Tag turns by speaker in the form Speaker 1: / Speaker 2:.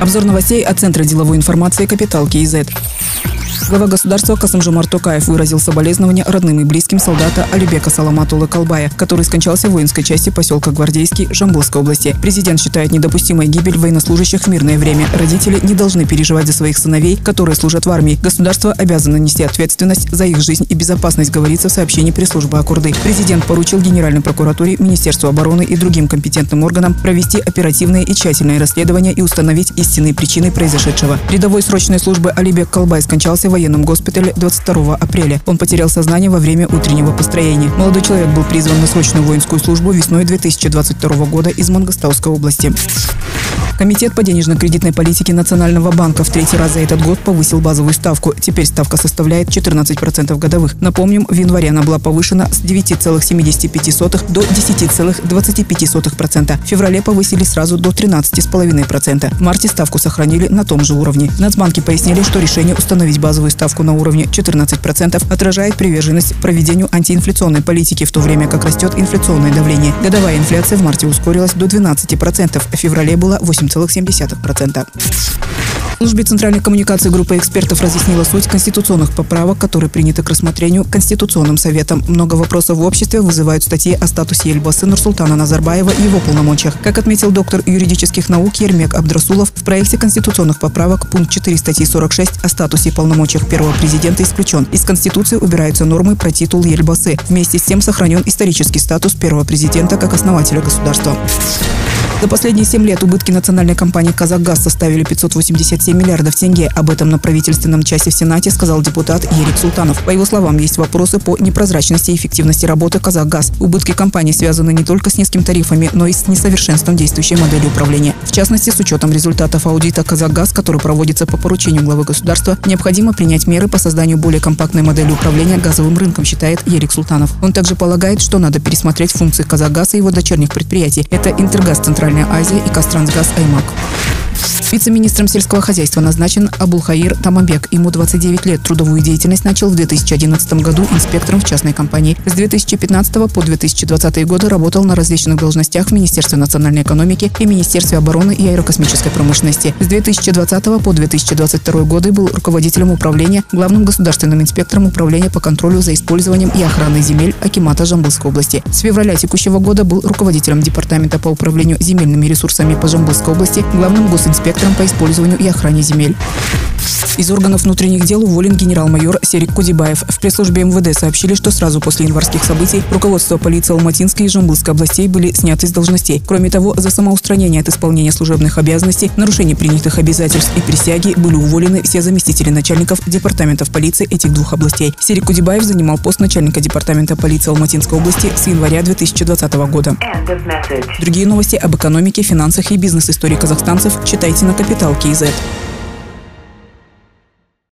Speaker 1: Обзор новостей от Центра деловой информации «Капитал КИЗ». Глава государства Касымжумар Токаев выразил соболезнования родным и близким солдата Алибека Саламатулы Колбая, который скончался в воинской части поселка Гвардейский Жамбылской области. Президент считает недопустимой гибель военнослужащих в мирное время. Родители не должны переживать за своих сыновей, которые служат в армии. Государство обязано нести ответственность за их жизнь и безопасность, говорится в сообщении пресс-службы Акурды. Президент поручил Генеральной прокуратуре, Министерству обороны и другим компетентным органам провести оперативные и тщательные расследования и установить истинные причины произошедшего. Рядовой срочной службы Алибек Колбай скончался в военном госпитале 22 апреля. Он потерял сознание во время утреннего построения. Молодой человек был призван на срочную воинскую службу весной 2022 года из Мангостауской области. Комитет по денежно-кредитной политике Национального банка в третий раз за этот год повысил базовую ставку. Теперь ставка составляет 14% годовых. Напомним, в январе она была повышена с 9,75 до 10,25%. В феврале повысили сразу до 13,5%. В марте ставку сохранили на том же уровне. В Нацбанке пояснили, что решение установить базовую ставку на уровне 14% отражает приверженность проведению антиинфляционной политики, в то время как растет инфляционное давление. Годовая инфляция в марте ускорилась до 12%, а в феврале была 8 8,7%. В службе центральной коммуникации группа экспертов разъяснила суть конституционных поправок, которые приняты к рассмотрению Конституционным советом. Много вопросов в обществе вызывают статьи о статусе Ельбасы Нурсултана Назарбаева и его полномочиях. Как отметил доктор юридических наук Ермек Абдрасулов, в проекте конституционных поправок пункт 4 статьи 46 о статусе и полномочиях первого президента исключен. Из Конституции убираются нормы про титул Ельбасы. Вместе с тем сохранен исторический статус первого президента как основателя государства. За последние 7 лет убытки национальной компании «Казахгаз» составили 587 миллиардов тенге. Об этом на правительственном часе в Сенате сказал депутат Ерик Султанов. По его словам, есть вопросы по непрозрачности и эффективности работы «Казахгаз». Убытки компании связаны не только с низкими тарифами, но и с несовершенством действующей модели управления. В частности, с учетом результатов аудита «Казахгаз», который проводится по поручению главы государства, необходимо принять меры по созданию более компактной модели управления газовым рынком, считает Ерик Султанов. Он также полагает, что надо пересмотреть функции «Казахгаза» и его дочерних предприятий. Это «Интергаз Центральный Центральная Азия и Кастрансгаз Аймак. Вице-министром сельского хозяйства назначен Абулхаир Тамамбек. Ему 29 лет. Трудовую деятельность начал в 2011 году инспектором в частной компании. С 2015 по 2020 годы работал на различных должностях в Министерстве национальной экономики и Министерстве обороны и аэрокосмической промышленности. С 2020 по 2022 годы был руководителем управления, главным государственным инспектором управления по контролю за использованием и охраной земель Акимата Жамбылской области. С февраля текущего года был руководителем департамента по управлению земельными ресурсами по Жамбылской области, главным госинспектором инспектором по использованию и охране земель. Из органов внутренних дел уволен генерал-майор Серик Кудибаев. В пресс-службе МВД сообщили, что сразу после январских событий руководство полиции Алматинской и Жамбылской областей были сняты с должностей. Кроме того, за самоустранение от исполнения служебных обязанностей, нарушение принятых обязательств и присяги были уволены все заместители начальников департаментов полиции этих двух областей. Серик Кудибаев занимал пост начальника департамента полиции Алматинской области с января 2020 года. Другие новости об экономике, финансах и бизнес-истории казахстанцев читайте на Капитал Киезет.